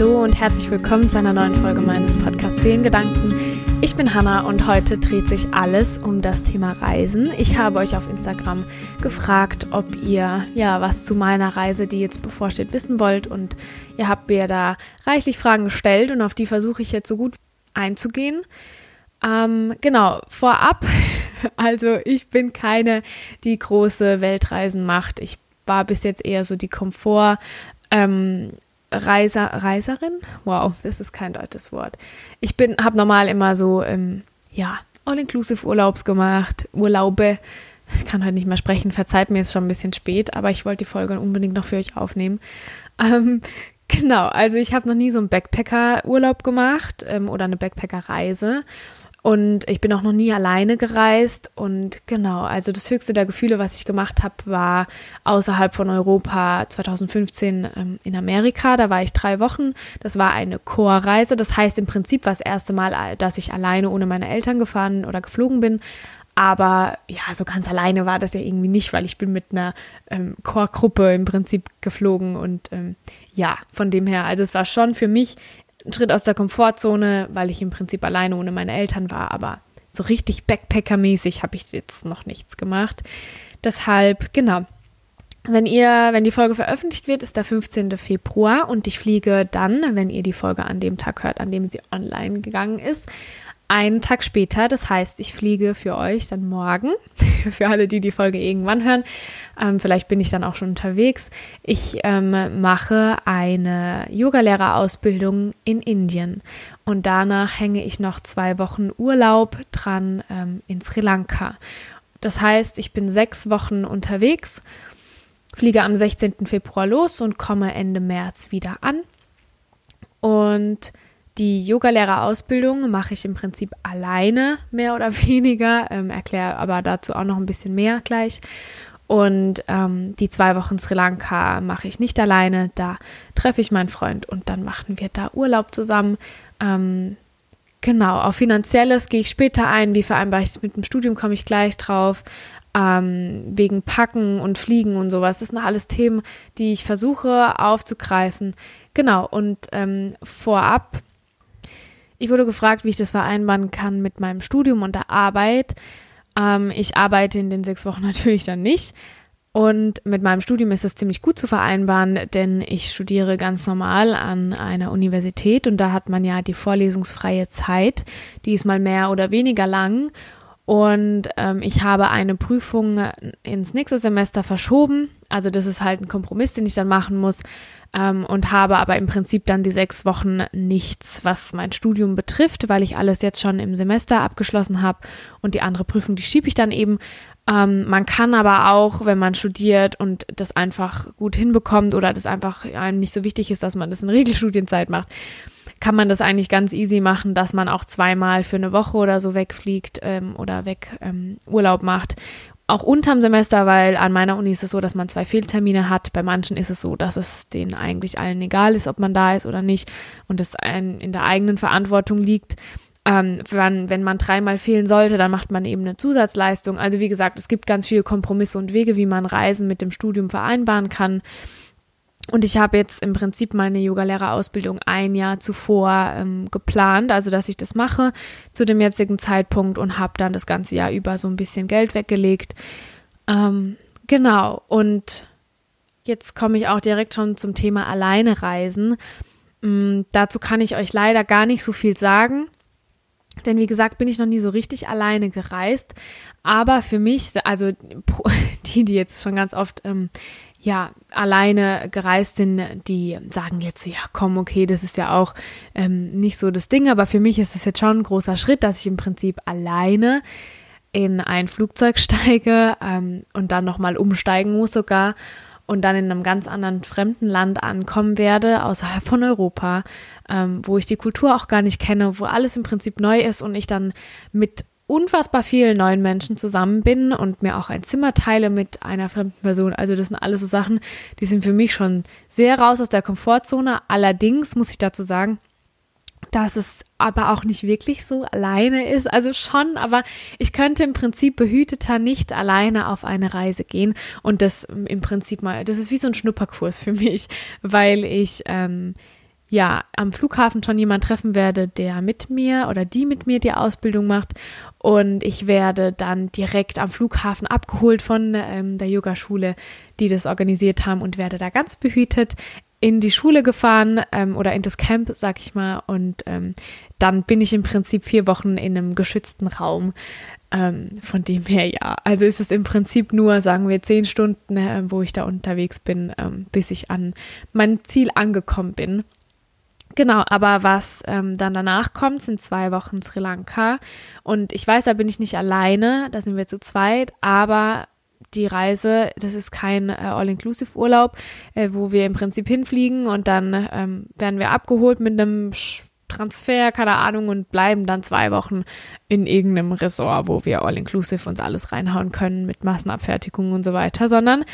Hallo und herzlich willkommen zu einer neuen Folge meines Podcasts Seelengedanken. Ich bin Hanna und heute dreht sich alles um das Thema Reisen. Ich habe euch auf Instagram gefragt, ob ihr ja was zu meiner Reise, die jetzt bevorsteht, wissen wollt und ihr habt mir da reichlich Fragen gestellt und auf die versuche ich jetzt so gut einzugehen. Ähm, genau, vorab, also ich bin keine, die große Weltreisen macht. Ich war bis jetzt eher so die Komfort. Ähm, Reiser, Reiserin? Wow, das ist kein deutsches Wort. Ich bin, habe normal immer so, ähm, ja, all-inclusive Urlaubs gemacht, Urlaube. Ich kann heute nicht mehr sprechen, verzeiht mir, ist schon ein bisschen spät, aber ich wollte die Folge unbedingt noch für euch aufnehmen. Ähm, genau, also ich habe noch nie so einen Backpacker-Urlaub gemacht ähm, oder eine Backpacker-Reise. Und ich bin auch noch nie alleine gereist. Und genau, also das höchste der Gefühle, was ich gemacht habe, war außerhalb von Europa 2015 ähm, in Amerika. Da war ich drei Wochen. Das war eine Chorreise. Das heißt im Prinzip war das erste Mal, dass ich alleine ohne meine Eltern gefahren oder geflogen bin. Aber ja, so ganz alleine war das ja irgendwie nicht, weil ich bin mit einer ähm, Chorgruppe im Prinzip geflogen und ähm, ja, von dem her, also es war schon für mich Schritt aus der Komfortzone, weil ich im Prinzip alleine ohne meine Eltern war, aber so richtig Backpacker-mäßig habe ich jetzt noch nichts gemacht. Deshalb, genau. Wenn ihr, wenn die Folge veröffentlicht wird, ist der 15. Februar und ich fliege dann, wenn ihr die Folge an dem Tag hört, an dem sie online gegangen ist, einen Tag später. Das heißt, ich fliege für euch dann morgen, für alle, die die Folge irgendwann hören. Ähm, vielleicht bin ich dann auch schon unterwegs. Ich ähm, mache eine Yogalehrerausbildung in Indien und danach hänge ich noch zwei Wochen Urlaub dran ähm, in Sri Lanka. Das heißt, ich bin sechs Wochen unterwegs, fliege am 16. Februar los und komme Ende März wieder an. Und die Yogalehrerausbildung mache ich im Prinzip alleine, mehr oder weniger, ähm, erkläre aber dazu auch noch ein bisschen mehr gleich. Und ähm, die zwei Wochen Sri Lanka mache ich nicht alleine, da treffe ich meinen Freund und dann machen wir da Urlaub zusammen. Ähm, genau, auf finanzielles gehe ich später ein. Wie vereinbare ich es mit dem Studium, komme ich gleich drauf. Ähm, wegen Packen und Fliegen und sowas. Das sind alles Themen, die ich versuche aufzugreifen. Genau, und ähm, vorab ich wurde gefragt, wie ich das vereinbaren kann mit meinem Studium und der Arbeit. Ähm, ich arbeite in den sechs Wochen natürlich dann nicht. Und mit meinem Studium ist das ziemlich gut zu vereinbaren, denn ich studiere ganz normal an einer Universität und da hat man ja die vorlesungsfreie Zeit, die ist mal mehr oder weniger lang. Und ähm, ich habe eine Prüfung ins nächste Semester verschoben. Also das ist halt ein Kompromiss, den ich dann machen muss ähm, und habe aber im Prinzip dann die sechs Wochen nichts, was mein Studium betrifft, weil ich alles jetzt schon im Semester abgeschlossen habe und die andere Prüfung, die schiebe ich dann eben. Ähm, man kann aber auch, wenn man studiert und das einfach gut hinbekommt oder das einfach einem nicht so wichtig ist, dass man das in Regelstudienzeit macht, kann man das eigentlich ganz easy machen, dass man auch zweimal für eine Woche oder so wegfliegt ähm, oder weg ähm, Urlaub macht auch unterm Semester, weil an meiner Uni ist es so, dass man zwei Fehltermine hat. Bei manchen ist es so, dass es denen eigentlich allen egal ist, ob man da ist oder nicht und es in der eigenen Verantwortung liegt. Ähm, wenn, wenn man dreimal fehlen sollte, dann macht man eben eine Zusatzleistung. Also wie gesagt, es gibt ganz viele Kompromisse und Wege, wie man Reisen mit dem Studium vereinbaren kann. Und ich habe jetzt im Prinzip meine Yogalehrerausbildung ein Jahr zuvor ähm, geplant, also dass ich das mache zu dem jetzigen Zeitpunkt und habe dann das ganze Jahr über so ein bisschen Geld weggelegt. Ähm, genau, und jetzt komme ich auch direkt schon zum Thema Alleine reisen. Ähm, dazu kann ich euch leider gar nicht so viel sagen. Denn wie gesagt, bin ich noch nie so richtig alleine gereist. Aber für mich, also die, die jetzt schon ganz oft ähm, ja alleine gereist sind, die sagen jetzt, ja komm, okay, das ist ja auch ähm, nicht so das Ding, aber für mich ist es jetzt schon ein großer Schritt, dass ich im Prinzip alleine in ein Flugzeug steige ähm, und dann nochmal umsteigen muss sogar und dann in einem ganz anderen fremden Land ankommen werde, außerhalb von Europa, ähm, wo ich die Kultur auch gar nicht kenne, wo alles im Prinzip neu ist und ich dann mit unfassbar vielen neuen Menschen zusammen bin und mir auch ein Zimmer teile mit einer fremden Person. Also das sind alles so Sachen, die sind für mich schon sehr raus aus der Komfortzone. Allerdings muss ich dazu sagen, dass es aber auch nicht wirklich so alleine ist. Also schon, aber ich könnte im Prinzip behüteter nicht alleine auf eine Reise gehen. Und das im Prinzip mal, das ist wie so ein Schnupperkurs für mich, weil ich ähm, ja am Flughafen schon jemand treffen werde, der mit mir oder die mit mir die Ausbildung macht. Und ich werde dann direkt am Flughafen abgeholt von ähm, der Yogaschule, die das organisiert haben und werde da ganz behütet in die Schule gefahren ähm, oder in das Camp, sag ich mal. Und ähm, dann bin ich im Prinzip vier Wochen in einem geschützten Raum. Ähm, von dem her ja. Also ist es im Prinzip nur, sagen wir, zehn Stunden, äh, wo ich da unterwegs bin, ähm, bis ich an mein Ziel angekommen bin. Genau, aber was ähm, dann danach kommt, sind zwei Wochen Sri Lanka. Und ich weiß, da bin ich nicht alleine, da sind wir zu zweit, aber die Reise, das ist kein äh, All-Inclusive-Urlaub, äh, wo wir im Prinzip hinfliegen und dann ähm, werden wir abgeholt mit einem Transfer, keine Ahnung, und bleiben dann zwei Wochen in irgendeinem Resort, wo wir All-Inclusive uns alles reinhauen können mit Massenabfertigung und so weiter, sondern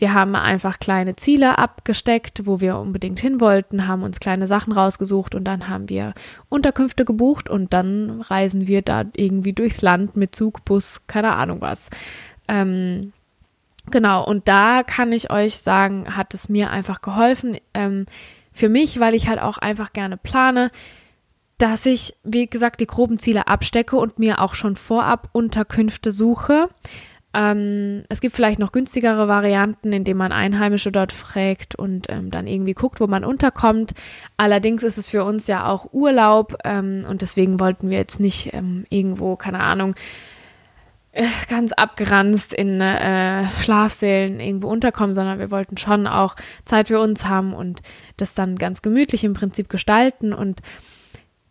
wir haben einfach kleine Ziele abgesteckt, wo wir unbedingt hin wollten, haben uns kleine Sachen rausgesucht und dann haben wir Unterkünfte gebucht und dann reisen wir da irgendwie durchs Land mit Zug, Bus, keine Ahnung was. Ähm, genau, und da kann ich euch sagen, hat es mir einfach geholfen. Ähm, für mich, weil ich halt auch einfach gerne plane, dass ich, wie gesagt, die groben Ziele abstecke und mir auch schon vorab Unterkünfte suche. Ähm, es gibt vielleicht noch günstigere Varianten, indem man Einheimische dort fragt und ähm, dann irgendwie guckt, wo man unterkommt. Allerdings ist es für uns ja auch Urlaub ähm, und deswegen wollten wir jetzt nicht ähm, irgendwo, keine Ahnung, äh, ganz abgeranzt in äh, Schlafsälen irgendwo unterkommen, sondern wir wollten schon auch Zeit für uns haben und das dann ganz gemütlich im Prinzip gestalten und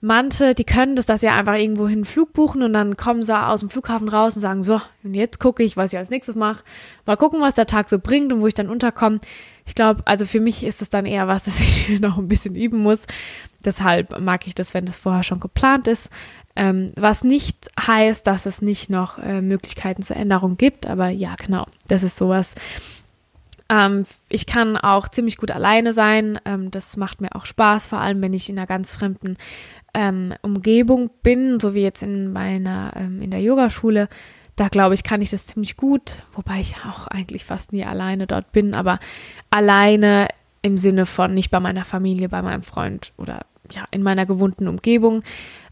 Manche, die können das, dass sie einfach irgendwo hin Flug buchen und dann kommen sie aus dem Flughafen raus und sagen, so, und jetzt gucke ich, was ich als nächstes mache. Mal gucken, was der Tag so bringt und wo ich dann unterkomme. Ich glaube, also für mich ist es dann eher was, das ich noch ein bisschen üben muss. Deshalb mag ich das, wenn das vorher schon geplant ist. Ähm, was nicht heißt, dass es nicht noch äh, Möglichkeiten zur Änderung gibt, aber ja, genau, das ist sowas. Ähm, ich kann auch ziemlich gut alleine sein. Ähm, das macht mir auch Spaß, vor allem wenn ich in einer ganz fremden ähm, Umgebung bin, so wie jetzt in meiner, ähm, in der Yogaschule, da glaube ich, kann ich das ziemlich gut, wobei ich auch eigentlich fast nie alleine dort bin, aber alleine im Sinne von nicht bei meiner Familie, bei meinem Freund oder ja, in meiner gewohnten Umgebung.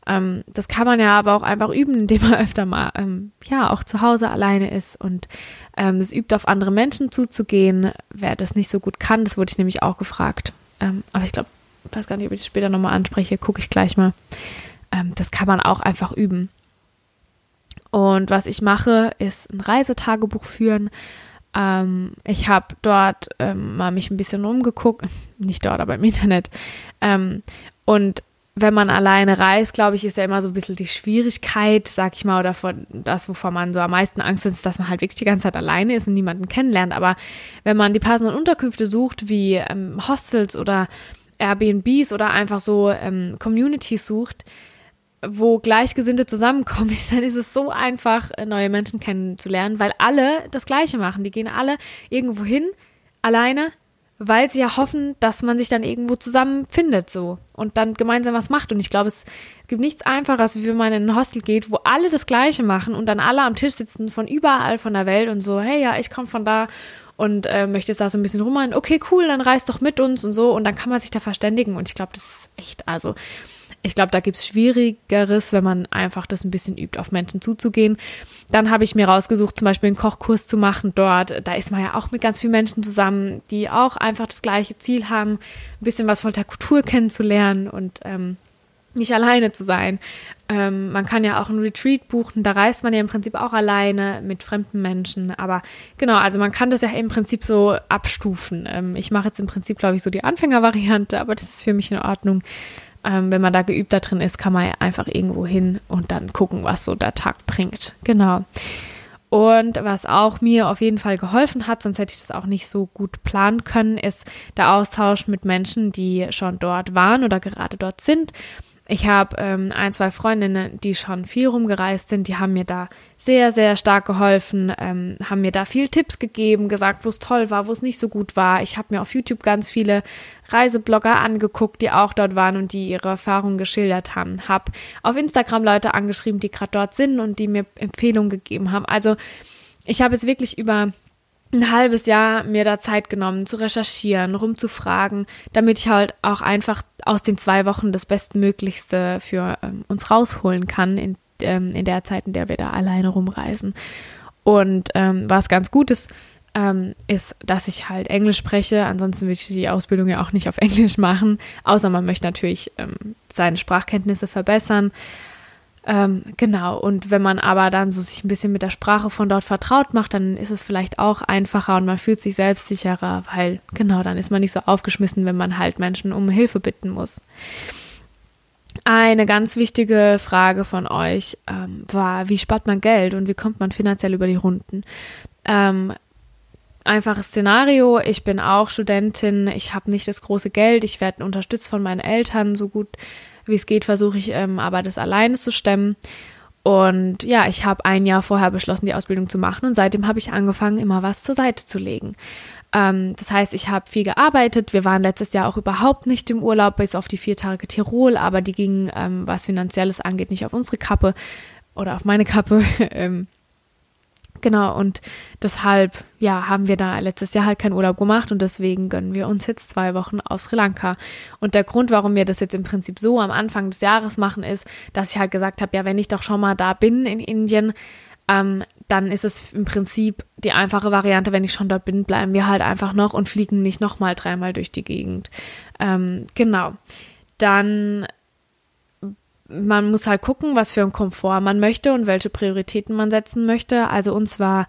Ähm, das kann man ja aber auch einfach üben, indem man öfter mal, ähm, ja, auch zu Hause alleine ist und ähm, es übt, auf andere Menschen zuzugehen. Wer das nicht so gut kann, das wurde ich nämlich auch gefragt. Ähm, aber ich glaube, weiß gar nicht, ob ich das später nochmal anspreche, gucke ich gleich mal. Ähm, das kann man auch einfach üben. Und was ich mache, ist ein Reisetagebuch führen. Ähm, ich habe dort ähm, mal mich ein bisschen rumgeguckt, nicht dort, aber im Internet. Ähm, und wenn man alleine reist, glaube ich, ist ja immer so ein bisschen die Schwierigkeit, sag ich mal, oder von das, wovor man so am meisten Angst hat, ist, dass man halt wirklich die ganze Zeit alleine ist und niemanden kennenlernt. Aber wenn man die passenden Unterkünfte sucht, wie ähm, Hostels oder Airbnbs oder einfach so ähm, Communities sucht, wo Gleichgesinnte zusammenkommen, dann ist es so einfach, äh, neue Menschen kennenzulernen, weil alle das Gleiche machen. Die gehen alle irgendwo hin, alleine, weil sie ja hoffen, dass man sich dann irgendwo zusammenfindet so und dann gemeinsam was macht. Und ich glaube, es gibt nichts Einfaches, wie wenn man in ein Hostel geht, wo alle das Gleiche machen und dann alle am Tisch sitzen von überall von der Welt und so, hey ja, ich komme von da und äh, möchte jetzt da so ein bisschen rummachen. Okay, cool, dann reist doch mit uns und so. Und dann kann man sich da verständigen. Und ich glaube, das ist echt, also ich glaube, da gibt es Schwierigeres, wenn man einfach das ein bisschen übt, auf Menschen zuzugehen. Dann habe ich mir rausgesucht, zum Beispiel einen Kochkurs zu machen dort. Da ist man ja auch mit ganz vielen Menschen zusammen, die auch einfach das gleiche Ziel haben, ein bisschen was von der Kultur kennenzulernen und ähm, nicht alleine zu sein. Ähm, man kann ja auch ein Retreat buchen, da reist man ja im Prinzip auch alleine mit fremden Menschen. Aber genau, also man kann das ja im Prinzip so abstufen. Ähm, ich mache jetzt im Prinzip, glaube ich, so die Anfängervariante, aber das ist für mich in Ordnung. Ähm, wenn man da geübt da drin ist, kann man ja einfach irgendwo hin und dann gucken, was so der Tag bringt. Genau. Und was auch mir auf jeden Fall geholfen hat, sonst hätte ich das auch nicht so gut planen können, ist der Austausch mit Menschen, die schon dort waren oder gerade dort sind ich habe ähm, ein, zwei Freundinnen, die schon viel rumgereist sind, die haben mir da sehr, sehr stark geholfen, ähm, haben mir da viel Tipps gegeben, gesagt, wo es toll war, wo es nicht so gut war. Ich habe mir auf YouTube ganz viele Reiseblogger angeguckt, die auch dort waren und die ihre Erfahrungen geschildert haben. Habe auf Instagram Leute angeschrieben, die gerade dort sind und die mir Empfehlungen gegeben haben. Also ich habe jetzt wirklich über ein halbes Jahr mir da Zeit genommen, zu recherchieren, rumzufragen, damit ich halt auch einfach aus den zwei Wochen das Bestmöglichste für ähm, uns rausholen kann in, ähm, in der Zeit, in der wir da alleine rumreisen. Und ähm, was ganz gut ist, ähm, ist, dass ich halt Englisch spreche. Ansonsten würde ich die Ausbildung ja auch nicht auf Englisch machen, außer man möchte natürlich ähm, seine Sprachkenntnisse verbessern. Ähm, genau, und wenn man aber dann so sich ein bisschen mit der Sprache von dort vertraut macht, dann ist es vielleicht auch einfacher und man fühlt sich selbstsicherer, weil genau, dann ist man nicht so aufgeschmissen, wenn man halt Menschen um Hilfe bitten muss. Eine ganz wichtige Frage von euch ähm, war, wie spart man Geld und wie kommt man finanziell über die Runden? Ähm, einfaches Szenario, ich bin auch Studentin, ich habe nicht das große Geld, ich werde unterstützt von meinen Eltern, so gut wie es geht, versuche ich ähm, aber das alleine zu stemmen. Und ja, ich habe ein Jahr vorher beschlossen, die Ausbildung zu machen und seitdem habe ich angefangen, immer was zur Seite zu legen. Ähm, das heißt, ich habe viel gearbeitet. Wir waren letztes Jahr auch überhaupt nicht im Urlaub, bis auf die vier Tage Tirol, aber die gingen, ähm, was Finanzielles angeht, nicht auf unsere Kappe oder auf meine Kappe. Ähm, Genau, und deshalb, ja, haben wir da letztes Jahr halt keinen Urlaub gemacht und deswegen gönnen wir uns jetzt zwei Wochen auf Sri Lanka. Und der Grund, warum wir das jetzt im Prinzip so am Anfang des Jahres machen, ist, dass ich halt gesagt habe, ja, wenn ich doch schon mal da bin in Indien, ähm, dann ist es im Prinzip die einfache Variante, wenn ich schon dort bin, bleiben wir halt einfach noch und fliegen nicht nochmal dreimal durch die Gegend. Ähm, genau. Dann man muss halt gucken, was für einen Komfort man möchte und welche Prioritäten man setzen möchte. Also uns war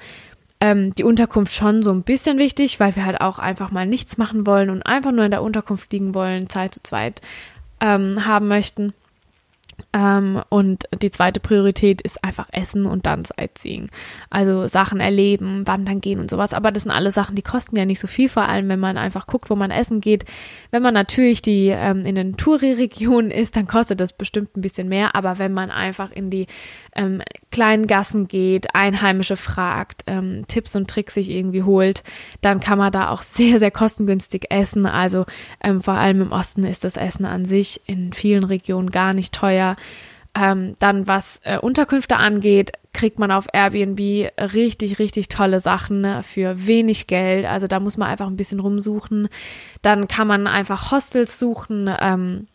ähm, die Unterkunft schon so ein bisschen wichtig, weil wir halt auch einfach mal nichts machen wollen und einfach nur in der Unterkunft liegen wollen, Zeit zu zweit ähm, haben möchten. Ähm, und die zweite Priorität ist einfach Essen und dann Sightseeing. Also Sachen erleben, wandern gehen und sowas. Aber das sind alle Sachen, die kosten ja nicht so viel, vor allem wenn man einfach guckt, wo man essen geht. Wenn man natürlich die ähm, in den Touri-Regionen ist, dann kostet das bestimmt ein bisschen mehr. Aber wenn man einfach in die ähm, kleinen Gassen geht, Einheimische fragt, ähm, Tipps und Tricks sich irgendwie holt, dann kann man da auch sehr, sehr kostengünstig essen. Also ähm, vor allem im Osten ist das Essen an sich in vielen Regionen gar nicht teuer. Ähm, dann was äh, Unterkünfte angeht, kriegt man auf Airbnb richtig, richtig tolle Sachen für wenig Geld. Also da muss man einfach ein bisschen rumsuchen. Dann kann man einfach Hostels suchen. Ähm,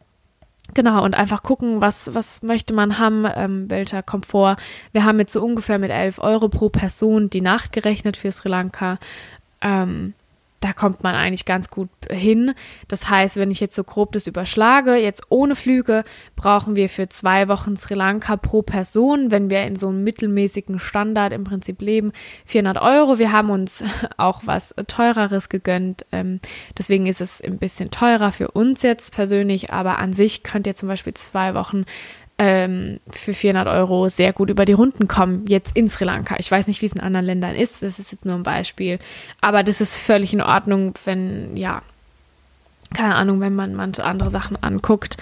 Genau, und einfach gucken, was, was möchte man haben, ähm, welcher Komfort. Wir haben jetzt so ungefähr mit 11 Euro pro Person die Nacht gerechnet für Sri Lanka. Ähm, da kommt man eigentlich ganz gut hin. Das heißt, wenn ich jetzt so grob das überschlage, jetzt ohne Flüge, brauchen wir für zwei Wochen Sri Lanka pro Person, wenn wir in so einem mittelmäßigen Standard im Prinzip leben, 400 Euro. Wir haben uns auch was teureres gegönnt. Ähm, deswegen ist es ein bisschen teurer für uns jetzt persönlich, aber an sich könnt ihr zum Beispiel zwei Wochen ähm, für 400 Euro sehr gut über die Runden kommen, jetzt in Sri Lanka. Ich weiß nicht, wie es in anderen Ländern ist, das ist jetzt nur ein Beispiel. Aber das ist völlig in Ordnung, wenn, ja, keine Ahnung, wenn man manche andere Sachen anguckt.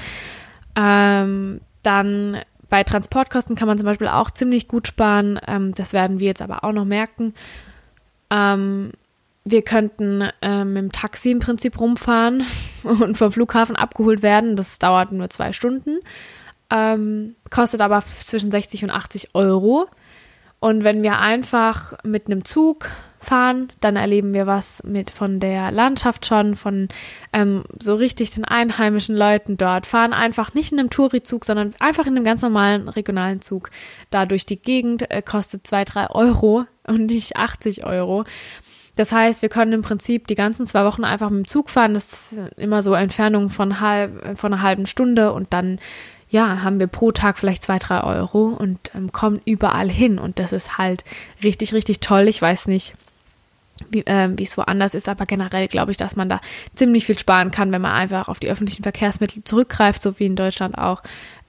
Ähm, dann bei Transportkosten kann man zum Beispiel auch ziemlich gut sparen. Ähm, das werden wir jetzt aber auch noch merken. Ähm, wir könnten äh, mit dem Taxi im Prinzip rumfahren und vom Flughafen abgeholt werden. Das dauert nur zwei Stunden ähm, kostet aber zwischen 60 und 80 Euro. Und wenn wir einfach mit einem Zug fahren, dann erleben wir was mit von der Landschaft schon, von ähm, so richtig den einheimischen Leuten dort, fahren einfach nicht in einem Tourizug, sondern einfach in einem ganz normalen regionalen Zug da durch die Gegend, äh, kostet zwei, drei Euro und nicht 80 Euro. Das heißt, wir können im Prinzip die ganzen zwei Wochen einfach mit dem Zug fahren. Das ist immer so Entfernungen von, halb, von einer halben Stunde und dann ja, haben wir pro Tag vielleicht zwei, drei Euro und ähm, kommen überall hin. Und das ist halt richtig, richtig toll. Ich weiß nicht, wie äh, es woanders ist, aber generell glaube ich, dass man da ziemlich viel sparen kann, wenn man einfach auf die öffentlichen Verkehrsmittel zurückgreift, so wie in Deutschland auch.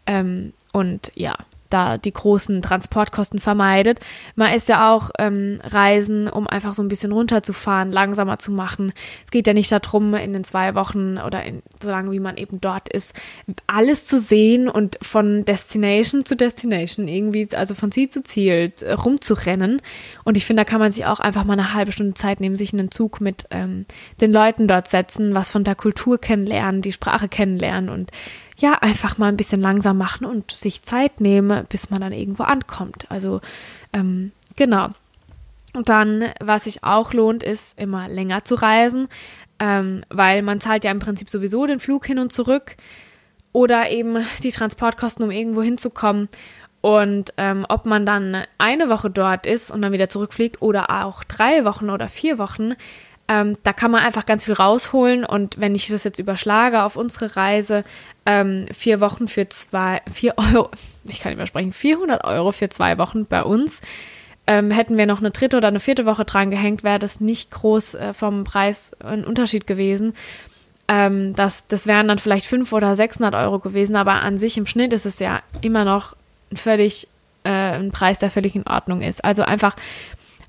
Ähm, und ja, da die großen Transportkosten vermeidet. Man ist ja auch ähm, Reisen, um einfach so ein bisschen runterzufahren, langsamer zu machen. Es geht ja nicht darum, in den zwei Wochen oder in, so lange wie man eben dort ist, alles zu sehen und von Destination zu Destination irgendwie, also von Ziel zu Ziel äh, rumzurennen. Und ich finde, da kann man sich auch einfach mal eine halbe Stunde Zeit nehmen, sich in einen Zug mit ähm, den Leuten dort setzen, was von der Kultur kennenlernen, die Sprache kennenlernen und ja, einfach mal ein bisschen langsam machen und sich Zeit nehmen, bis man dann irgendwo ankommt. Also, ähm, genau. dann, was sich auch lohnt, ist immer länger zu reisen, ähm, weil man zahlt ja im Prinzip sowieso den Flug hin und zurück oder eben die Transportkosten, um irgendwo hinzukommen. Und ähm, ob man dann eine Woche dort ist und dann wieder zurückfliegt oder auch drei Wochen oder vier Wochen, ähm, da kann man einfach ganz viel rausholen. Und wenn ich das jetzt überschlage auf unsere Reise, ähm, vier Wochen für zwei, vier Euro, ich kann nicht mehr sprechen, 400 Euro für zwei Wochen bei uns, ähm, hätten wir noch eine dritte oder eine vierte Woche dran gehängt, wäre das nicht groß äh, vom Preis ein Unterschied gewesen. Ähm, das, das wären dann vielleicht 500 oder 600 Euro gewesen, aber an sich im Schnitt ist es ja immer noch völlig, äh, ein Preis, der völlig in Ordnung ist. Also einfach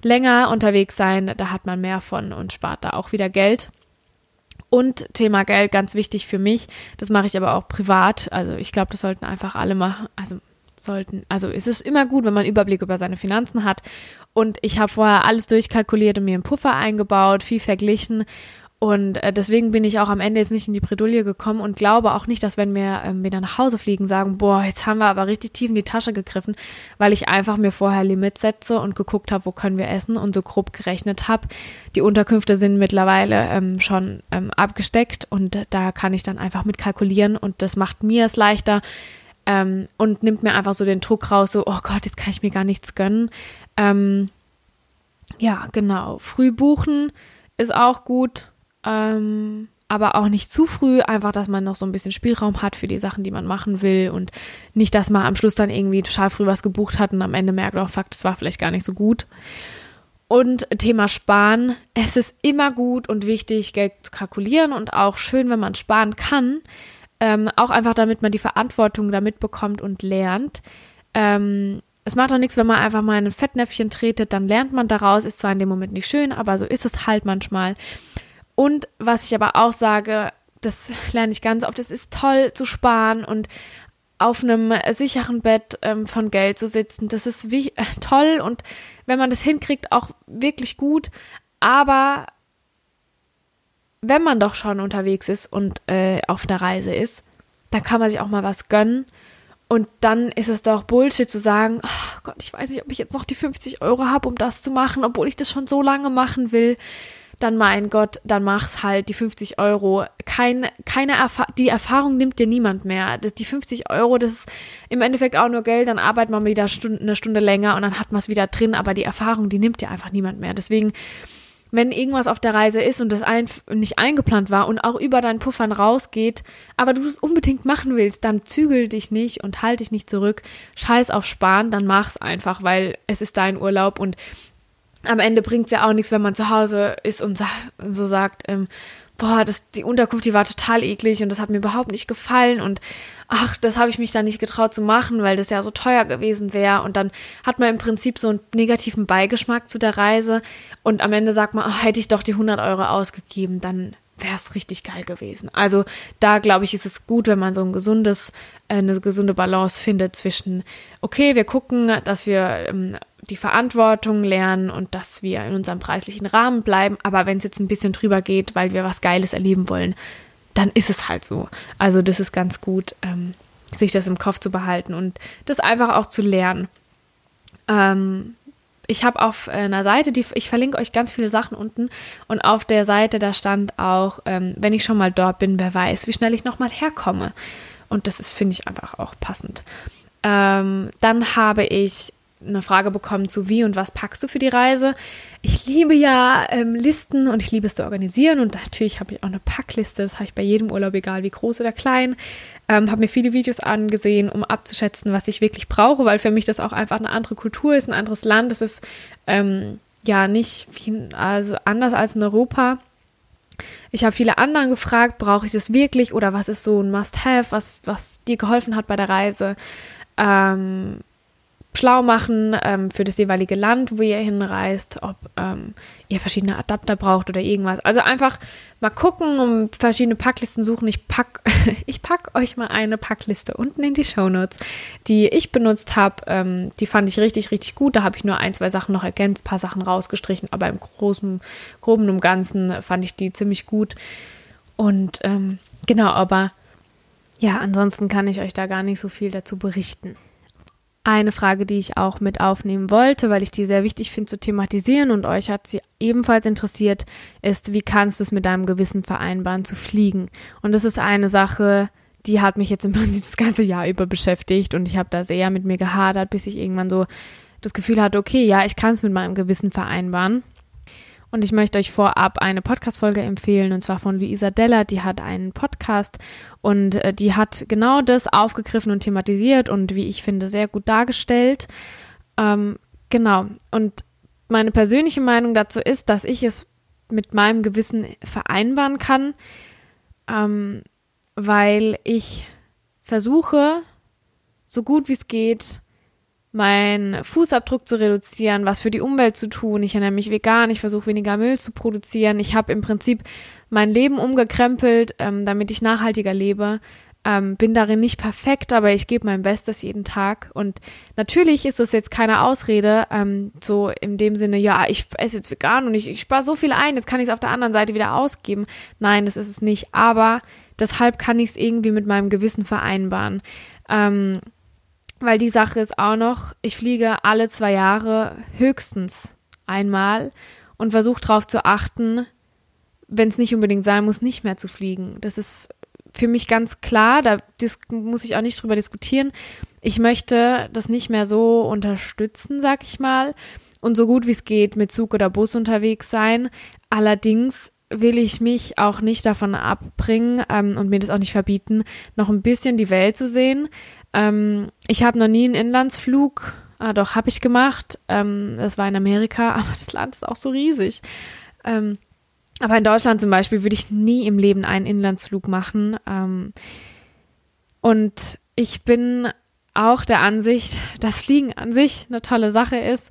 länger unterwegs sein, da hat man mehr von und spart da auch wieder Geld. Und Thema Geld, ganz wichtig für mich, das mache ich aber auch privat. Also ich glaube, das sollten einfach alle machen. Also sollten, also es ist immer gut, wenn man Überblick über seine Finanzen hat. Und ich habe vorher alles durchkalkuliert und mir einen Puffer eingebaut, viel verglichen und äh, deswegen bin ich auch am Ende jetzt nicht in die Bredouille gekommen und glaube auch nicht, dass wenn wir ähm, wieder nach Hause fliegen, sagen, boah, jetzt haben wir aber richtig tief in die Tasche gegriffen, weil ich einfach mir vorher Limit setze und geguckt habe, wo können wir essen und so grob gerechnet habe. Die Unterkünfte sind mittlerweile ähm, schon ähm, abgesteckt und da kann ich dann einfach mit kalkulieren und das macht mir es leichter ähm, und nimmt mir einfach so den Druck raus, so, oh Gott, jetzt kann ich mir gar nichts gönnen. Ähm, ja, genau. Früh buchen ist auch gut ähm, aber auch nicht zu früh, einfach, dass man noch so ein bisschen Spielraum hat für die Sachen, die man machen will und nicht, dass man am Schluss dann irgendwie total früh was gebucht hat und am Ende merkt, oh fuck, das war vielleicht gar nicht so gut. Und Thema Sparen. Es ist immer gut und wichtig, Geld zu kalkulieren und auch schön, wenn man sparen kann. Ähm, auch einfach, damit man die Verantwortung damit bekommt und lernt. Ähm, es macht auch nichts, wenn man einfach mal in ein Fettnäpfchen tretet, dann lernt man daraus. Ist zwar in dem Moment nicht schön, aber so ist es halt manchmal. Und was ich aber auch sage, das lerne ich ganz oft, es ist toll zu sparen und auf einem sicheren Bett ähm, von Geld zu sitzen. Das ist wie, äh, toll und wenn man das hinkriegt, auch wirklich gut. Aber wenn man doch schon unterwegs ist und äh, auf einer Reise ist, dann kann man sich auch mal was gönnen. Und dann ist es doch Bullshit zu sagen, oh Gott, ich weiß nicht, ob ich jetzt noch die 50 Euro habe, um das zu machen, obwohl ich das schon so lange machen will dann mein Gott, dann mach's halt die 50 Euro. Kein, keine Erfa die Erfahrung nimmt dir niemand mehr. Das, die 50 Euro, das ist im Endeffekt auch nur Geld, dann arbeitet man wieder Stunde, eine Stunde länger und dann hat man es wieder drin, aber die Erfahrung, die nimmt dir einfach niemand mehr. Deswegen, wenn irgendwas auf der Reise ist und das ein, nicht eingeplant war und auch über deinen Puffern rausgeht, aber du es unbedingt machen willst, dann zügel dich nicht und halt dich nicht zurück. Scheiß auf Sparen, dann mach's einfach, weil es ist dein Urlaub und am Ende bringt es ja auch nichts, wenn man zu Hause ist und so sagt, ähm, boah, das, die Unterkunft, die war total eklig und das hat mir überhaupt nicht gefallen und ach, das habe ich mich da nicht getraut zu machen, weil das ja so teuer gewesen wäre und dann hat man im Prinzip so einen negativen Beigeschmack zu der Reise und am Ende sagt man, ach, hätte ich doch die 100 Euro ausgegeben, dann wäre es richtig geil gewesen. Also da glaube ich, ist es gut, wenn man so ein gesundes, äh, eine gesunde Balance findet zwischen, okay, wir gucken, dass wir ähm, die Verantwortung lernen und dass wir in unserem preislichen Rahmen bleiben. Aber wenn es jetzt ein bisschen drüber geht, weil wir was Geiles erleben wollen, dann ist es halt so. Also das ist ganz gut, ähm, sich das im Kopf zu behalten und das einfach auch zu lernen. Ähm, ich habe auf einer Seite, die ich verlinke euch ganz viele Sachen unten und auf der Seite da stand auch, ähm, wenn ich schon mal dort bin, wer weiß, wie schnell ich noch mal herkomme. Und das ist finde ich einfach auch passend. Ähm, dann habe ich eine Frage bekommen zu wie und was packst du für die Reise. Ich liebe ja ähm, Listen und ich liebe es zu organisieren und natürlich habe ich auch eine Packliste, das habe ich bei jedem Urlaub, egal wie groß oder klein. Ähm, habe mir viele Videos angesehen, um abzuschätzen, was ich wirklich brauche, weil für mich das auch einfach eine andere Kultur ist, ein anderes Land. Es ist ähm, ja nicht wie, also anders als in Europa. Ich habe viele anderen gefragt, brauche ich das wirklich oder was ist so ein Must-Have, was, was dir geholfen hat bei der Reise. Ähm, schlau machen ähm, für das jeweilige Land, wo ihr hinreist, ob ähm, ihr verschiedene Adapter braucht oder irgendwas. Also einfach mal gucken und verschiedene Packlisten suchen. Ich pack, ich pack euch mal eine Packliste unten in die Show Notes, die ich benutzt habe. Ähm, die fand ich richtig, richtig gut. Da habe ich nur ein, zwei Sachen noch ergänzt, paar Sachen rausgestrichen, aber im großen, groben und Ganzen fand ich die ziemlich gut. Und ähm, genau, aber ja, ansonsten kann ich euch da gar nicht so viel dazu berichten. Eine Frage, die ich auch mit aufnehmen wollte, weil ich die sehr wichtig finde zu thematisieren und euch hat sie ebenfalls interessiert, ist, wie kannst du es mit deinem Gewissen vereinbaren zu fliegen? Und das ist eine Sache, die hat mich jetzt im Prinzip das ganze Jahr über beschäftigt und ich habe da sehr mit mir gehadert, bis ich irgendwann so das Gefühl hatte, okay, ja, ich kann es mit meinem Gewissen vereinbaren. Und ich möchte euch vorab eine Podcast-Folge empfehlen, und zwar von Luisa Della. Die hat einen Podcast und äh, die hat genau das aufgegriffen und thematisiert und wie ich finde, sehr gut dargestellt. Ähm, genau. Und meine persönliche Meinung dazu ist, dass ich es mit meinem Gewissen vereinbaren kann, ähm, weil ich versuche, so gut wie es geht, meinen Fußabdruck zu reduzieren, was für die Umwelt zu tun. Ich ernähre mich vegan, ich versuche weniger Müll zu produzieren. Ich habe im Prinzip mein Leben umgekrempelt, ähm, damit ich nachhaltiger lebe. Ähm, bin darin nicht perfekt, aber ich gebe mein Bestes jeden Tag. Und natürlich ist das jetzt keine Ausrede, ähm, so in dem Sinne, ja, ich esse jetzt vegan und ich, ich spare so viel ein, jetzt kann ich es auf der anderen Seite wieder ausgeben. Nein, das ist es nicht. Aber deshalb kann ich es irgendwie mit meinem Gewissen vereinbaren. Ähm, weil die Sache ist auch noch, ich fliege alle zwei Jahre höchstens einmal und versuche darauf zu achten, wenn es nicht unbedingt sein muss, nicht mehr zu fliegen. Das ist für mich ganz klar, da muss ich auch nicht drüber diskutieren. Ich möchte das nicht mehr so unterstützen, sag ich mal, und so gut wie es geht mit Zug oder Bus unterwegs sein. Allerdings will ich mich auch nicht davon abbringen ähm, und mir das auch nicht verbieten, noch ein bisschen die Welt zu sehen. Ähm, ich habe noch nie einen Inlandsflug, ah doch, habe ich gemacht. Ähm, das war in Amerika, aber das Land ist auch so riesig. Ähm, aber in Deutschland zum Beispiel würde ich nie im Leben einen Inlandsflug machen. Ähm, und ich bin auch der Ansicht, dass Fliegen an sich eine tolle Sache ist.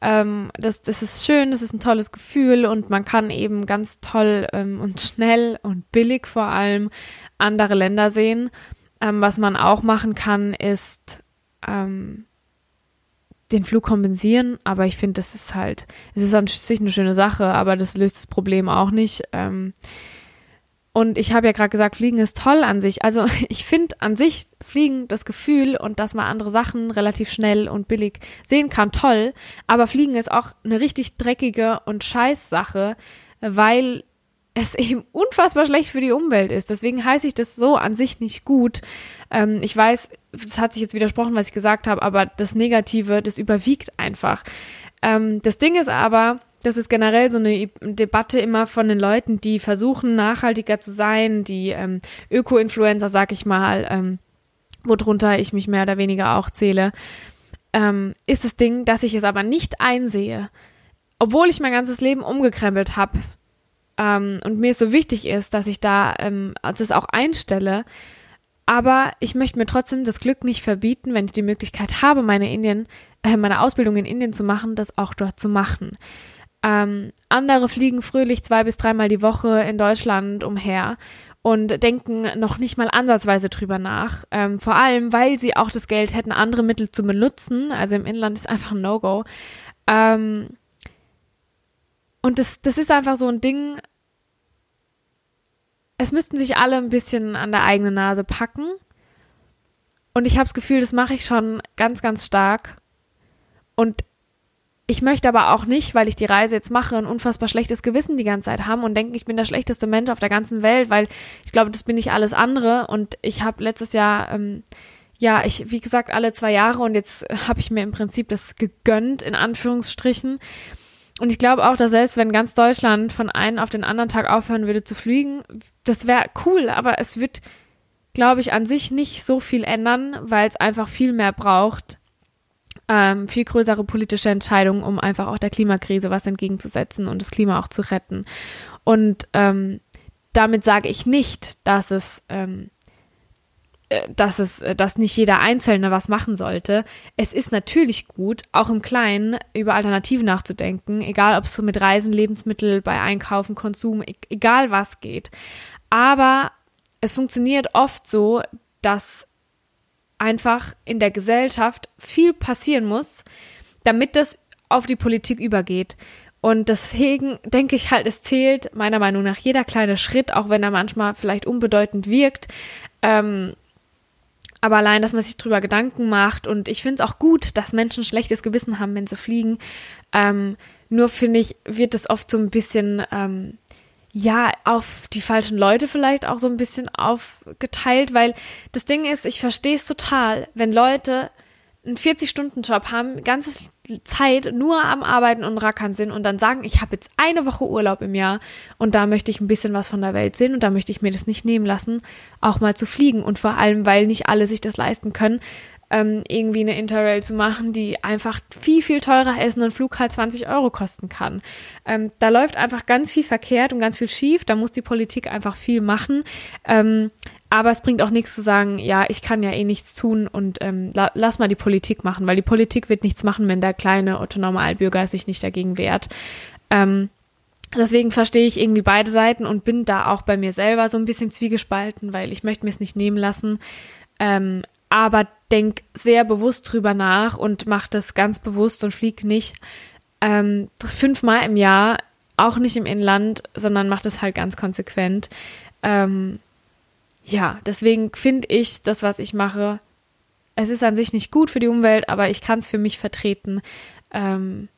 Ähm, das, das ist schön, das ist ein tolles Gefühl und man kann eben ganz toll ähm, und schnell und billig vor allem andere Länder sehen. Ähm, was man auch machen kann, ist ähm, den Flug kompensieren, aber ich finde, das ist halt, es ist an sich eine schöne Sache, aber das löst das Problem auch nicht. Ähm, und ich habe ja gerade gesagt, Fliegen ist toll an sich. Also ich finde an sich Fliegen, das Gefühl und dass man andere Sachen relativ schnell und billig sehen kann, toll. Aber Fliegen ist auch eine richtig dreckige und scheiß Sache, weil es eben unfassbar schlecht für die Umwelt ist. Deswegen heiße ich das so an sich nicht gut. Ähm, ich weiß, das hat sich jetzt widersprochen, was ich gesagt habe, aber das Negative, das überwiegt einfach. Ähm, das Ding ist aber, das ist generell so eine Debatte immer von den Leuten, die versuchen, nachhaltiger zu sein, die ähm, Öko-Influencer, sag ich mal, ähm, worunter ich mich mehr oder weniger auch zähle, ähm, ist das Ding, dass ich es aber nicht einsehe, obwohl ich mein ganzes Leben umgekrempelt habe ähm, und mir es so wichtig ist, dass ich da ähm, das auch einstelle. Aber ich möchte mir trotzdem das Glück nicht verbieten, wenn ich die Möglichkeit habe, meine Indien, äh, meine Ausbildung in Indien zu machen, das auch dort zu machen. Ähm, andere fliegen fröhlich zwei bis dreimal die Woche in Deutschland umher und denken noch nicht mal ansatzweise drüber nach. Ähm, vor allem, weil sie auch das Geld hätten, andere Mittel zu benutzen. Also im Inland ist einfach ein No-Go. Ähm, und das, das ist einfach so ein Ding. Es müssten sich alle ein bisschen an der eigenen Nase packen. Und ich habe das Gefühl, das mache ich schon ganz, ganz stark. Und ich möchte aber auch nicht, weil ich die Reise jetzt mache, ein unfassbar schlechtes Gewissen die ganze Zeit haben und denken, ich bin der schlechteste Mensch auf der ganzen Welt, weil ich glaube, das bin nicht alles andere. Und ich habe letztes Jahr, ähm, ja, ich, wie gesagt, alle zwei Jahre und jetzt habe ich mir im Prinzip das gegönnt, in Anführungsstrichen. Und ich glaube auch, dass selbst wenn ganz Deutschland von einem auf den anderen Tag aufhören würde zu fliegen, das wäre cool, aber es wird, glaube ich, an sich nicht so viel ändern, weil es einfach viel mehr braucht, ähm, viel größere politische Entscheidungen, um einfach auch der Klimakrise was entgegenzusetzen und das Klima auch zu retten. Und ähm, damit sage ich nicht, dass es ähm, äh, dass es, äh, dass nicht jeder Einzelne was machen sollte. Es ist natürlich gut, auch im Kleinen über Alternativen nachzudenken, egal ob es so mit Reisen, Lebensmittel, bei Einkaufen, Konsum, e-, egal was geht. Aber es funktioniert oft so, dass einfach in der Gesellschaft viel passieren muss, damit das auf die Politik übergeht. Und deswegen denke ich halt, es zählt meiner Meinung nach jeder kleine Schritt, auch wenn er manchmal vielleicht unbedeutend wirkt. Ähm, Aber allein, dass man sich drüber Gedanken macht und ich finde es auch gut, dass Menschen schlechtes Gewissen haben, wenn sie fliegen. Ähm, nur finde ich, wird es oft so ein bisschen, ähm, ja, auf die falschen Leute vielleicht auch so ein bisschen aufgeteilt, weil das Ding ist, ich verstehe es total, wenn Leute einen 40-Stunden-Job haben, ganze Zeit nur am Arbeiten und Rackern sind und dann sagen, ich habe jetzt eine Woche Urlaub im Jahr und da möchte ich ein bisschen was von der Welt sehen und da möchte ich mir das nicht nehmen lassen, auch mal zu fliegen und vor allem, weil nicht alle sich das leisten können, ähm, irgendwie eine Interrail zu machen, die einfach viel, viel teurer ist und ein Flug halt 20 Euro kosten kann. Ähm, da läuft einfach ganz viel verkehrt und ganz viel schief. Da muss die Politik einfach viel machen. Ähm, aber es bringt auch nichts zu sagen, ja, ich kann ja eh nichts tun und ähm, la lass mal die Politik machen, weil die Politik wird nichts machen, wenn der kleine autonome Altbürger sich nicht dagegen wehrt. Ähm, deswegen verstehe ich irgendwie beide Seiten und bin da auch bei mir selber so ein bisschen zwiegespalten, weil ich möchte mir es nicht nehmen lassen. Ähm, aber denk sehr bewusst drüber nach und mach das ganz bewusst und flieg nicht ähm, fünfmal im Jahr, auch nicht im Inland, sondern mach das halt ganz konsequent. Ähm, ja, deswegen finde ich das, was ich mache, es ist an sich nicht gut für die Umwelt, aber ich kann es für mich vertreten. Ähm,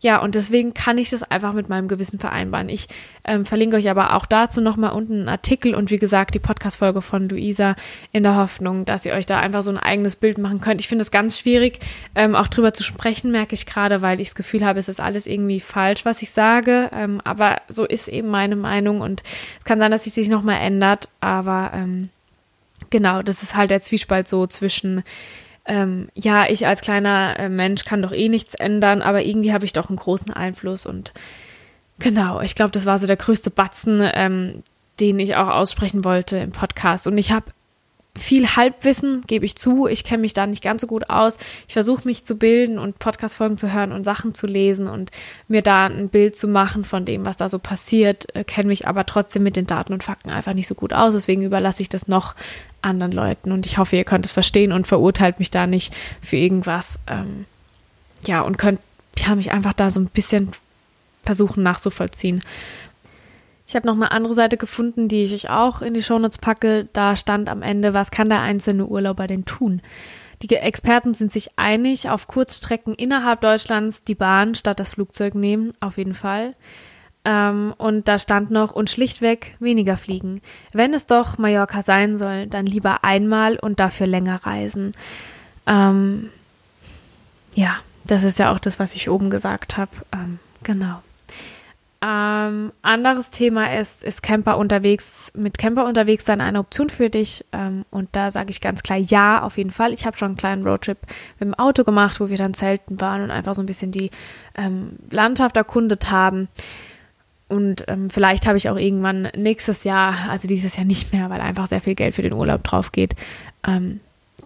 ja, und deswegen kann ich das einfach mit meinem Gewissen vereinbaren. Ich ähm, verlinke euch aber auch dazu nochmal unten einen Artikel und wie gesagt die Podcast-Folge von Luisa in der Hoffnung, dass ihr euch da einfach so ein eigenes Bild machen könnt. Ich finde es ganz schwierig, ähm, auch drüber zu sprechen, merke ich gerade, weil ich das Gefühl habe, es ist alles irgendwie falsch, was ich sage. Ähm, aber so ist eben meine Meinung und es kann sein, dass sich sich nochmal ändert, aber ähm, genau, das ist halt der Zwiespalt so zwischen ähm, ja, ich als kleiner äh, Mensch kann doch eh nichts ändern, aber irgendwie habe ich doch einen großen Einfluss und genau, ich glaube, das war so der größte Batzen, ähm, den ich auch aussprechen wollte im Podcast. Und ich habe viel Halbwissen, gebe ich zu. Ich kenne mich da nicht ganz so gut aus. Ich versuche mich zu bilden und Podcast-Folgen zu hören und Sachen zu lesen und mir da ein Bild zu machen von dem, was da so passiert. Äh, kenne mich aber trotzdem mit den Daten und Fakten einfach nicht so gut aus. Deswegen überlasse ich das noch anderen Leuten und ich hoffe, ihr könnt es verstehen und verurteilt mich da nicht für irgendwas. Ähm, ja, und könnt ja, mich einfach da so ein bisschen versuchen nachzuvollziehen. Ich habe noch eine andere Seite gefunden, die ich euch auch in die Shownotes packe. Da stand am Ende, was kann der einzelne Urlauber denn tun? Die Experten sind sich einig, auf Kurzstrecken innerhalb Deutschlands die Bahn statt das Flugzeug nehmen, auf jeden Fall. Ähm, und da stand noch, und schlichtweg weniger fliegen. Wenn es doch Mallorca sein soll, dann lieber einmal und dafür länger reisen. Ähm, ja, das ist ja auch das, was ich oben gesagt habe. Ähm, genau. Ähm, anderes Thema ist, ist Camper unterwegs, mit Camper unterwegs sein eine Option für dich? Ähm, und da sage ich ganz klar ja, auf jeden Fall. Ich habe schon einen kleinen Roadtrip mit dem Auto gemacht, wo wir dann zelten waren und einfach so ein bisschen die ähm, Landschaft erkundet haben. Und ähm, vielleicht habe ich auch irgendwann nächstes Jahr, also dieses Jahr nicht mehr, weil einfach sehr viel Geld für den Urlaub drauf geht, ähm,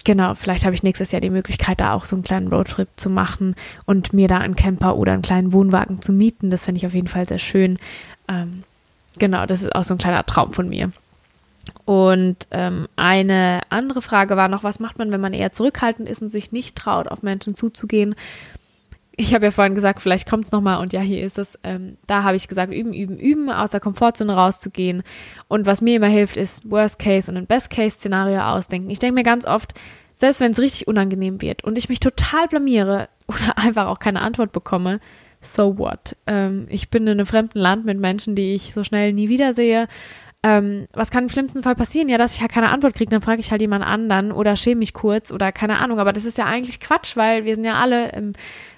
genau, vielleicht habe ich nächstes Jahr die Möglichkeit, da auch so einen kleinen Roadtrip zu machen und mir da einen Camper oder einen kleinen Wohnwagen zu mieten. Das fände ich auf jeden Fall sehr schön. Ähm, genau, das ist auch so ein kleiner Traum von mir. Und ähm, eine andere Frage war noch, was macht man, wenn man eher zurückhaltend ist und sich nicht traut, auf Menschen zuzugehen? Ich habe ja vorhin gesagt, vielleicht kommt es nochmal und ja, hier ist es. Ähm, da habe ich gesagt, üben, üben, üben, aus der Komfortzone rauszugehen. Und was mir immer hilft, ist Worst Case und ein Best Case Szenario ausdenken. Ich denke mir ganz oft, selbst wenn es richtig unangenehm wird und ich mich total blamiere oder einfach auch keine Antwort bekomme, so what? Ähm, ich bin in einem fremden Land mit Menschen, die ich so schnell nie wiedersehe. Ähm, was kann im schlimmsten Fall passieren? Ja, dass ich ja halt keine Antwort kriege, dann frage ich halt jemand anderen oder schäme mich kurz oder keine Ahnung. Aber das ist ja eigentlich Quatsch, weil wir sind ja alle ähm,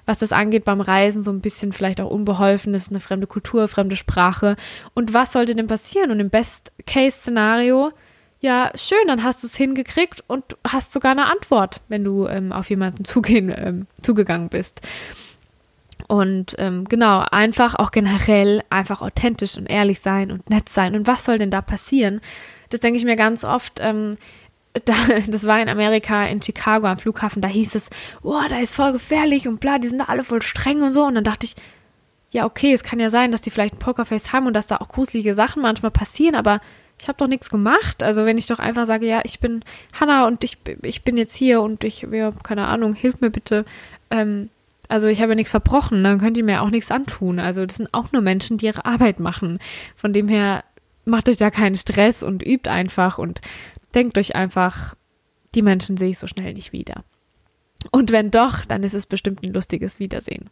was das angeht beim Reisen, so ein bisschen vielleicht auch unbeholfen. Das ist eine fremde Kultur, fremde Sprache. Und was sollte denn passieren? Und im Best-Case-Szenario, ja, schön, dann hast du es hingekriegt und hast sogar eine Antwort, wenn du ähm, auf jemanden zugehen, ähm, zugegangen bist. Und ähm, genau, einfach auch generell einfach authentisch und ehrlich sein und nett sein. Und was soll denn da passieren? Das denke ich mir ganz oft. Ähm, da, das war in Amerika, in Chicago am Flughafen, da hieß es, oh, da ist voll gefährlich und bla, die sind da alle voll streng und so. Und dann dachte ich, ja, okay, es kann ja sein, dass die vielleicht ein Pokerface haben und dass da auch gruselige Sachen manchmal passieren, aber ich habe doch nichts gemacht. Also wenn ich doch einfach sage, ja, ich bin Hannah und ich, ich bin jetzt hier und ich, ja, keine Ahnung, hilf mir bitte. Ähm, also ich habe ja nichts verbrochen, dann könnt ihr mir auch nichts antun. Also das sind auch nur Menschen, die ihre Arbeit machen. Von dem her macht euch da keinen Stress und übt einfach und denkt euch einfach, die Menschen sehe ich so schnell nicht wieder. Und wenn doch, dann ist es bestimmt ein lustiges Wiedersehen.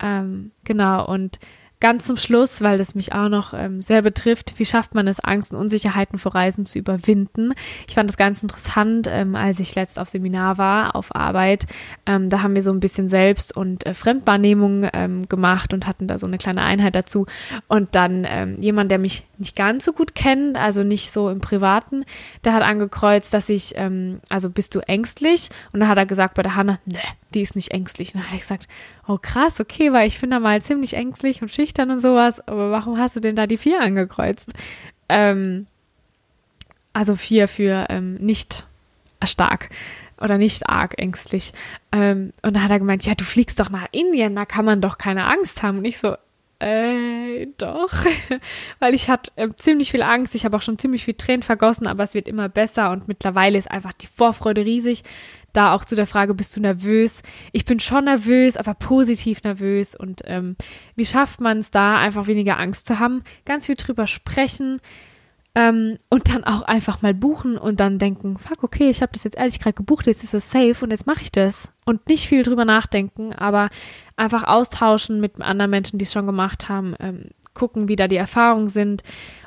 Ähm, genau, und ganz zum Schluss, weil das mich auch noch ähm, sehr betrifft, wie schafft man es, Angst und Unsicherheiten vor Reisen zu überwinden? Ich fand das ganz interessant, ähm, als ich letzt auf Seminar war, auf Arbeit. Ähm, da haben wir so ein bisschen Selbst- und äh, Fremdwahrnehmung ähm, gemacht und hatten da so eine kleine Einheit dazu. Und dann ähm, jemand, der mich nicht ganz so gut kennt, also nicht so im Privaten, der hat angekreuzt, dass ich, ähm, also bist du ängstlich? Und da hat er gesagt bei der Hanna, ne, die ist nicht ängstlich. Und dann habe ich gesagt, oh krass, okay, weil ich bin da mal ziemlich ängstlich und schüchtern und sowas, aber warum hast du denn da die vier angekreuzt? Ähm, also vier für ähm, nicht stark oder nicht arg ängstlich. Ähm, und dann hat er gemeint, ja, du fliegst doch nach Indien, da kann man doch keine Angst haben. Und ich so, äh, doch, weil ich hatte äh, ziemlich viel Angst. Ich habe auch schon ziemlich viel Tränen vergossen, aber es wird immer besser und mittlerweile ist einfach die Vorfreude riesig. Da auch zu der Frage, bist du nervös? Ich bin schon nervös, aber positiv nervös. Und ähm, wie schafft man es da, einfach weniger Angst zu haben? Ganz viel drüber sprechen ähm, und dann auch einfach mal buchen und dann denken, fuck, okay, ich habe das jetzt ehrlich gerade gebucht, jetzt ist es safe und jetzt mache ich das. Und nicht viel drüber nachdenken, aber einfach austauschen mit anderen Menschen, die es schon gemacht haben, ähm, gucken, wie da die Erfahrungen sind.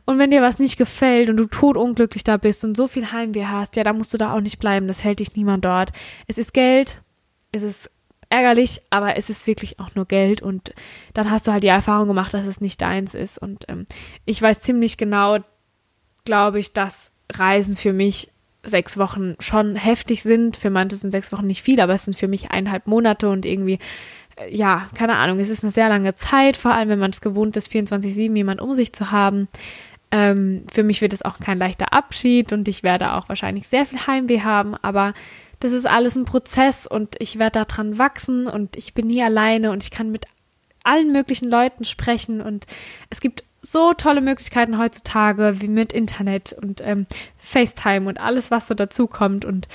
Und wenn dir was nicht gefällt und du totunglücklich da bist und so viel Heimweh hast, ja, dann musst du da auch nicht bleiben. Das hält dich niemand dort. Es ist Geld, es ist ärgerlich, aber es ist wirklich auch nur Geld und dann hast du halt die Erfahrung gemacht, dass es nicht deins ist. Und ähm, ich weiß ziemlich genau, glaube ich, dass Reisen für mich sechs Wochen schon heftig sind. Für manche sind sechs Wochen nicht viel, aber es sind für mich eineinhalb Monate und irgendwie, ja, keine Ahnung, es ist eine sehr lange Zeit, vor allem wenn man es gewohnt ist, 24-7 jemand um sich zu haben. Ähm, für mich wird es auch kein leichter Abschied und ich werde auch wahrscheinlich sehr viel Heimweh haben, aber das ist alles ein Prozess und ich werde daran wachsen und ich bin nie alleine und ich kann mit allen möglichen Leuten sprechen und es gibt so tolle Möglichkeiten heutzutage, wie mit Internet und ähm, FaceTime und alles, was so dazukommt. Und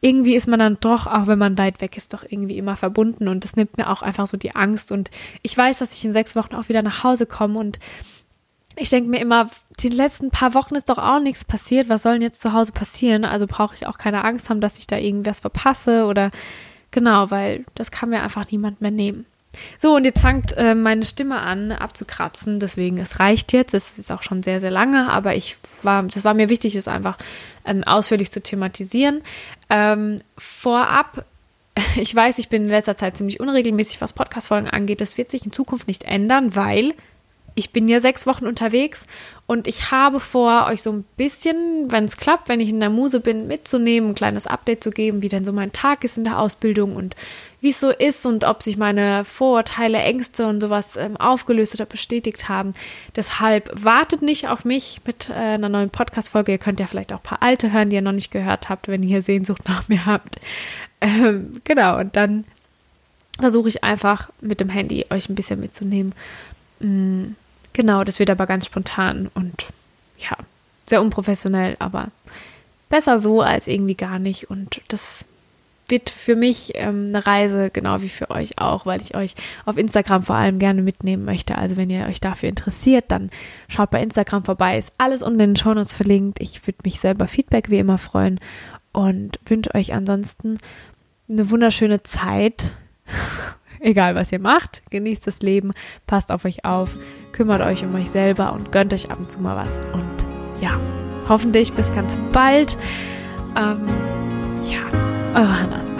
irgendwie ist man dann doch, auch wenn man weit weg ist, doch irgendwie immer verbunden. Und das nimmt mir auch einfach so die Angst. Und ich weiß, dass ich in sechs Wochen auch wieder nach Hause komme. Und ich denke mir immer, die letzten paar Wochen ist doch auch nichts passiert. Was soll denn jetzt zu Hause passieren? Also brauche ich auch keine Angst haben, dass ich da irgendwas verpasse oder genau, weil das kann mir einfach niemand mehr nehmen. So, und jetzt fängt äh, meine Stimme an abzukratzen, deswegen es reicht jetzt. Es ist auch schon sehr, sehr lange, aber ich war, das war mir wichtig, es einfach ähm, ausführlich zu thematisieren. Ähm, vorab, ich weiß, ich bin in letzter Zeit ziemlich unregelmäßig, was Podcast-Folgen angeht. Das wird sich in Zukunft nicht ändern, weil ich bin ja sechs Wochen unterwegs und ich habe vor, euch so ein bisschen, wenn es klappt, wenn ich in der Muse bin, mitzunehmen, ein kleines Update zu geben, wie denn so mein Tag ist in der Ausbildung und wie es so ist und ob sich meine Vorurteile, Ängste und sowas ähm, aufgelöst oder bestätigt haben. Deshalb wartet nicht auf mich mit äh, einer neuen Podcast-Folge. Ihr könnt ja vielleicht auch ein paar alte hören, die ihr noch nicht gehört habt, wenn ihr Sehnsucht nach mir habt. Ähm, genau, und dann versuche ich einfach mit dem Handy euch ein bisschen mitzunehmen. Mm, genau, das wird aber ganz spontan und ja, sehr unprofessionell, aber besser so als irgendwie gar nicht. Und das wird für mich ähm, eine Reise, genau wie für euch auch, weil ich euch auf Instagram vor allem gerne mitnehmen möchte. Also wenn ihr euch dafür interessiert, dann schaut bei Instagram vorbei. Ist alles unten in den Shownotes verlinkt. Ich würde mich selber Feedback wie immer freuen und wünsche euch ansonsten eine wunderschöne Zeit. Egal was ihr macht, genießt das Leben, passt auf euch auf, kümmert euch um euch selber und gönnt euch ab und zu mal was. Und ja, hoffentlich bis ganz bald. Ähm, ja. Oh, Hannah.